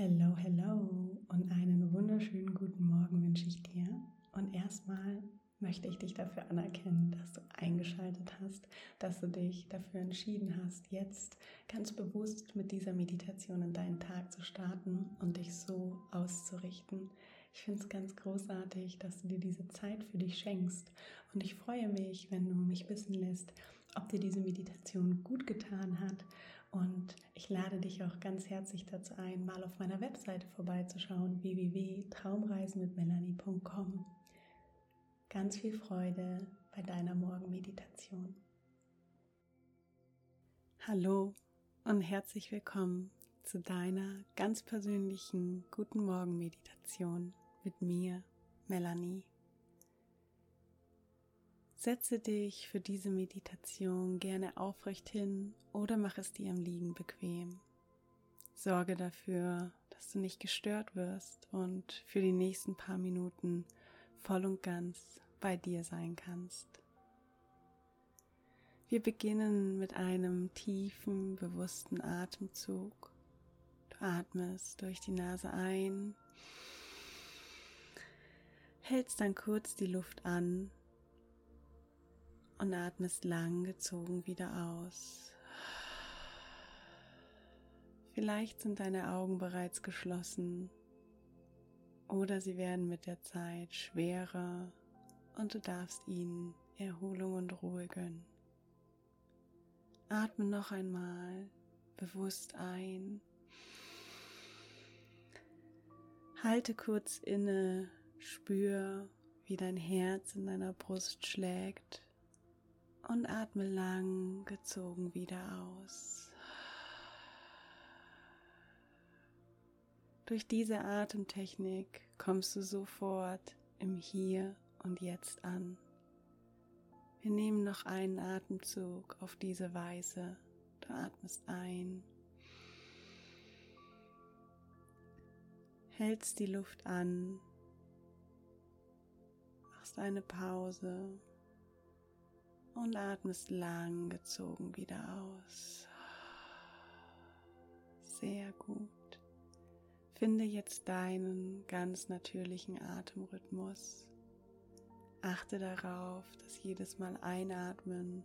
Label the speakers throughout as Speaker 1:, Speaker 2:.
Speaker 1: Hello, hello und einen wunderschönen guten Morgen wünsche ich dir. Und erstmal möchte ich dich dafür anerkennen, dass du eingeschaltet hast, dass du dich dafür entschieden hast, jetzt ganz bewusst mit dieser Meditation in deinen Tag zu starten und dich so auszurichten. Ich finde es ganz großartig, dass du dir diese Zeit für dich schenkst und ich freue mich, wenn du mich wissen lässt, ob dir diese Meditation gut getan hat und ich lade dich auch ganz herzlich dazu ein, mal auf meiner Webseite vorbeizuschauen www.traumreisenmitmelanie.com. Ganz viel Freude bei deiner Morgenmeditation. Hallo und herzlich willkommen zu deiner ganz persönlichen Guten Morgen Meditation mit mir, Melanie. Setze dich für diese Meditation gerne aufrecht hin oder mach es dir im Liegen bequem. Sorge dafür, dass du nicht gestört wirst und für die nächsten paar Minuten voll und ganz bei dir sein kannst. Wir beginnen mit einem tiefen, bewussten Atemzug. Du atmest durch die Nase ein, hältst dann kurz die Luft an und atmest lang gezogen wieder aus. Vielleicht sind deine Augen bereits geschlossen oder sie werden mit der Zeit schwerer und du darfst ihnen Erholung und Ruhe gönnen. Atme noch einmal bewusst ein. Halte kurz inne, spür, wie dein Herz in deiner Brust schlägt und atme lang gezogen wieder aus. Durch diese Atemtechnik kommst du sofort im Hier und Jetzt an. Wir nehmen noch einen Atemzug auf diese Weise. Du atmest ein, hältst die Luft an, machst eine Pause und atmest lang gezogen wieder aus. Sehr gut. Finde jetzt deinen ganz natürlichen Atemrhythmus. Achte darauf, dass jedes Mal einatmen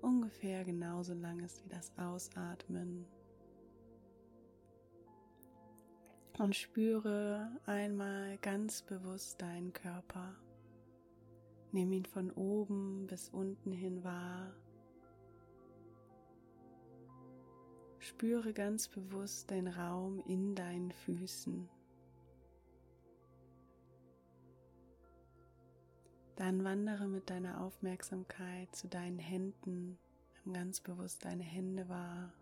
Speaker 1: ungefähr genauso lang ist wie das Ausatmen. Und spüre einmal ganz bewusst deinen Körper. Nimm ihn von oben bis unten hin wahr Spüre ganz bewusst den Raum in deinen Füßen. Dann wandere mit deiner Aufmerksamkeit zu deinen Händen, ganz bewusst deine Hände wahr.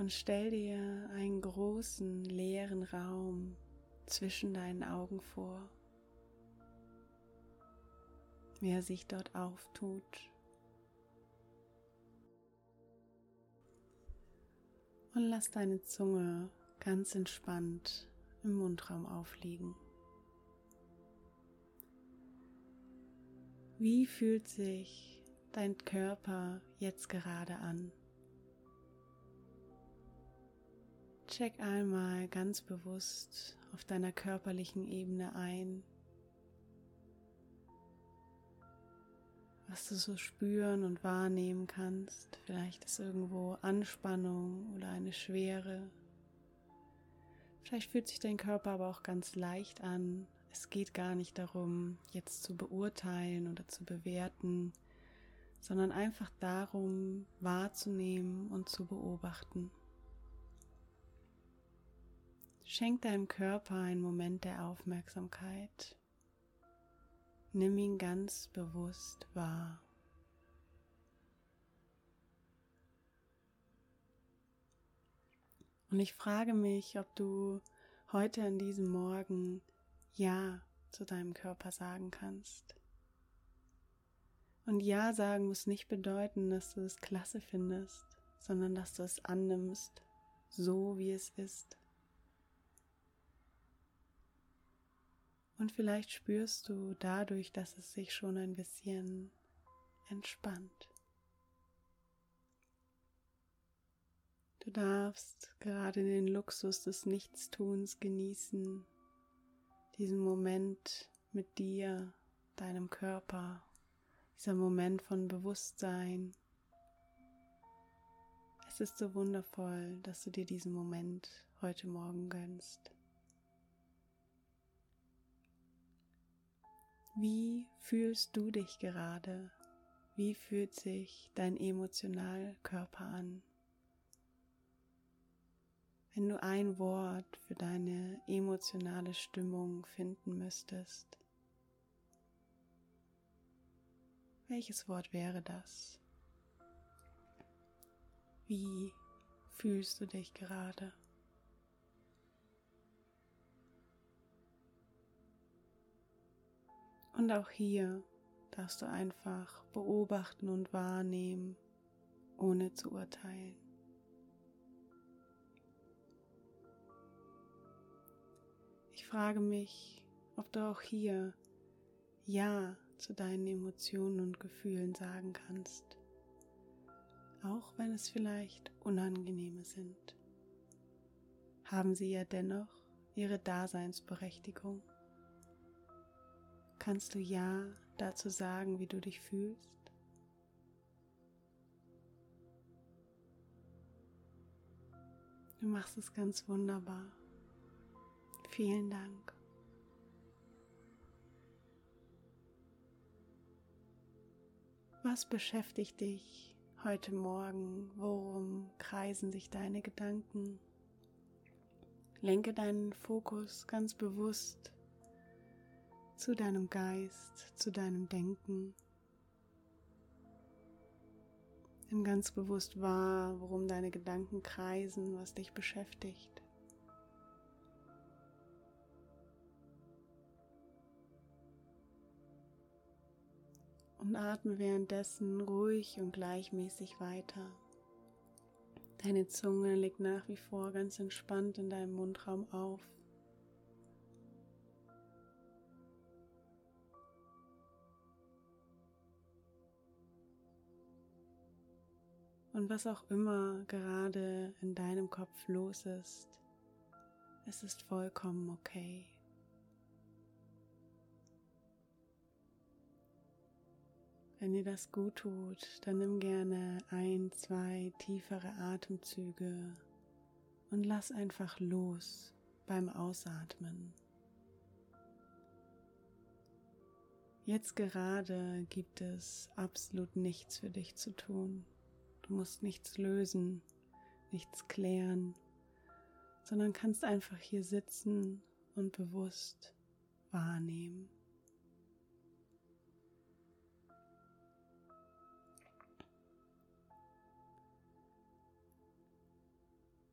Speaker 1: Und stell dir einen großen leeren Raum zwischen deinen Augen vor wie er sich dort auftut. Und lass deine Zunge ganz entspannt im Mundraum aufliegen. Wie fühlt sich dein Körper jetzt gerade an? Check einmal ganz bewusst auf deiner körperlichen Ebene ein, was du so spüren und wahrnehmen kannst. Vielleicht ist irgendwo Anspannung oder eine Schwere. Vielleicht fühlt sich dein Körper aber auch ganz leicht an. Es geht gar nicht darum, jetzt zu beurteilen oder zu bewerten, sondern einfach darum, wahrzunehmen und zu beobachten. Schenk deinem Körper einen Moment der Aufmerksamkeit. Nimm ihn ganz bewusst wahr. Und ich frage mich, ob du heute an diesem Morgen Ja zu deinem Körper sagen kannst. Und Ja sagen muss nicht bedeuten, dass du es klasse findest, sondern dass du es annimmst, so wie es ist. Und vielleicht spürst du dadurch, dass es sich schon ein bisschen entspannt. Du darfst gerade den Luxus des Nichtstuns genießen, diesen Moment mit dir, deinem Körper, dieser Moment von Bewusstsein. Es ist so wundervoll, dass du dir diesen Moment heute Morgen gönnst. Wie fühlst du dich gerade? Wie fühlt sich dein Emotionalkörper an? Wenn du ein Wort für deine emotionale Stimmung finden müsstest, welches Wort wäre das? Wie fühlst du dich gerade? Und auch hier darfst du einfach beobachten und wahrnehmen, ohne zu urteilen. Ich frage mich, ob du auch hier Ja zu deinen Emotionen und Gefühlen sagen kannst, auch wenn es vielleicht unangenehme sind. Haben sie ja dennoch ihre Daseinsberechtigung. Kannst du Ja dazu sagen, wie du dich fühlst? Du machst es ganz wunderbar. Vielen Dank. Was beschäftigt dich heute Morgen? Worum kreisen sich deine Gedanken? Lenke deinen Fokus ganz bewusst zu deinem Geist, zu deinem Denken. Nimm ganz bewusst wahr, worum deine Gedanken kreisen, was dich beschäftigt. Und atme währenddessen ruhig und gleichmäßig weiter. Deine Zunge liegt nach wie vor ganz entspannt in deinem Mundraum auf. Und was auch immer gerade in deinem Kopf los ist, es ist vollkommen okay. Wenn dir das gut tut, dann nimm gerne ein, zwei tiefere Atemzüge und lass einfach los beim Ausatmen. Jetzt gerade gibt es absolut nichts für dich zu tun. Du musst nichts lösen, nichts klären, sondern kannst einfach hier sitzen und bewusst wahrnehmen.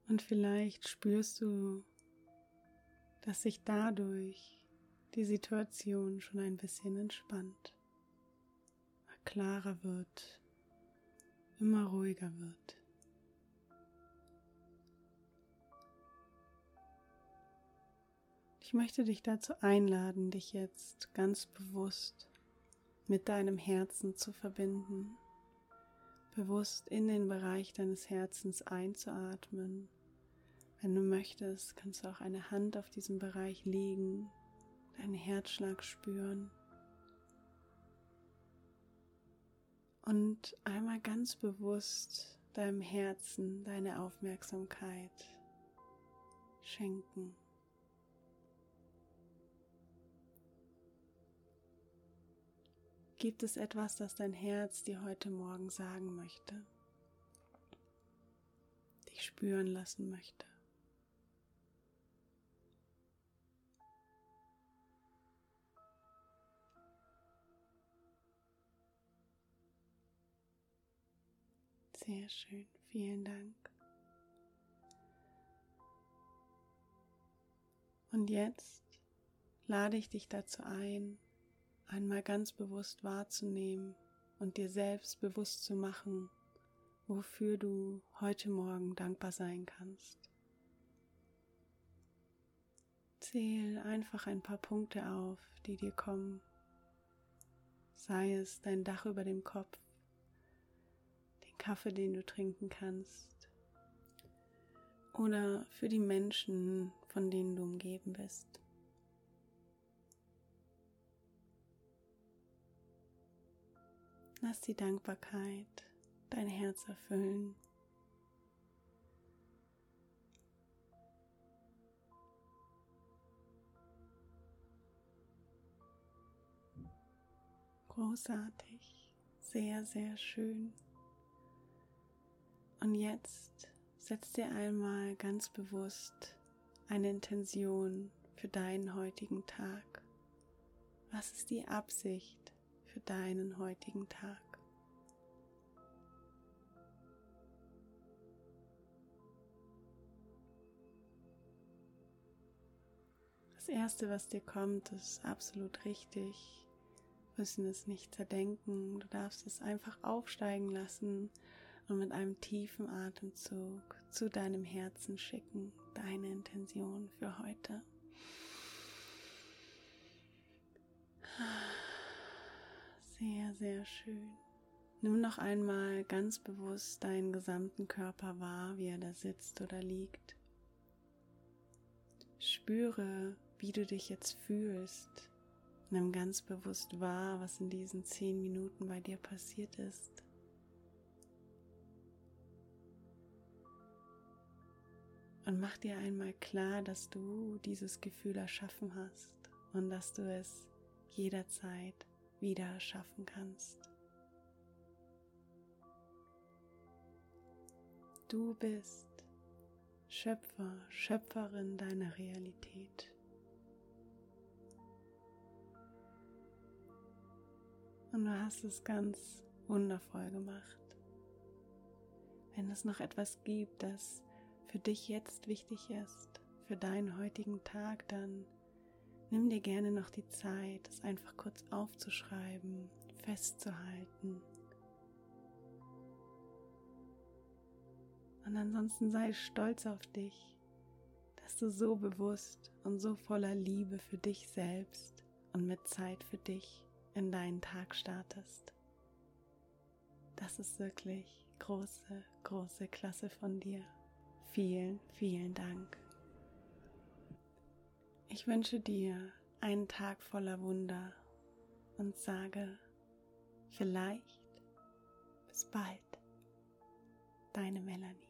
Speaker 1: Und vielleicht spürst du, dass sich dadurch die Situation schon ein bisschen entspannt, klarer wird, immer ruhiger wird. Ich möchte dich dazu einladen, dich jetzt ganz bewusst mit deinem Herzen zu verbinden, bewusst in den Bereich deines Herzens einzuatmen. Wenn du möchtest, kannst du auch eine Hand auf diesem Bereich legen, deinen Herzschlag spüren. Und einmal ganz bewusst deinem Herzen deine Aufmerksamkeit schenken. Gibt es etwas, das dein Herz dir heute Morgen sagen möchte, dich spüren lassen möchte? Sehr schön, vielen Dank. Und jetzt lade ich dich dazu ein, einmal ganz bewusst wahrzunehmen und dir selbst bewusst zu machen, wofür du heute Morgen dankbar sein kannst. Zähl einfach ein paar Punkte auf, die dir kommen, sei es dein Dach über dem Kopf, Kaffee, den du trinken kannst, oder für die Menschen, von denen du umgeben bist. Lass die Dankbarkeit dein Herz erfüllen. Großartig, sehr, sehr schön. Und jetzt setz dir einmal ganz bewusst eine Intention für deinen heutigen Tag. Was ist die Absicht für deinen heutigen Tag? Das Erste, was dir kommt, ist absolut richtig müssen es nicht zerdenken, du darfst es einfach aufsteigen lassen und mit einem tiefen Atemzug zu deinem Herzen schicken, deine Intention für heute. Sehr, sehr schön. Nimm noch einmal ganz bewusst deinen gesamten Körper wahr, wie er da sitzt oder liegt. Spüre, wie du dich jetzt fühlst, Nimm ganz bewusst wahr, was in diesen zehn Minuten bei dir passiert ist. Und mach dir einmal klar, dass du dieses Gefühl erschaffen hast und dass du es jederzeit wieder erschaffen kannst. Du bist Schöpfer, Schöpferin deiner Realität. Und du hast es ganz wundervoll gemacht. Wenn es noch etwas gibt, das für dich jetzt wichtig ist, für deinen heutigen Tag, dann nimm dir gerne noch die Zeit, es einfach kurz aufzuschreiben, festzuhalten. Und ansonsten sei stolz auf dich, dass du so bewusst und so voller Liebe für dich selbst und mit Zeit für dich in deinen Tag startest. Das ist wirklich große, große Klasse von dir. Vielen, vielen Dank. Ich wünsche dir einen Tag voller Wunder und sage vielleicht bis bald, deine Melanie.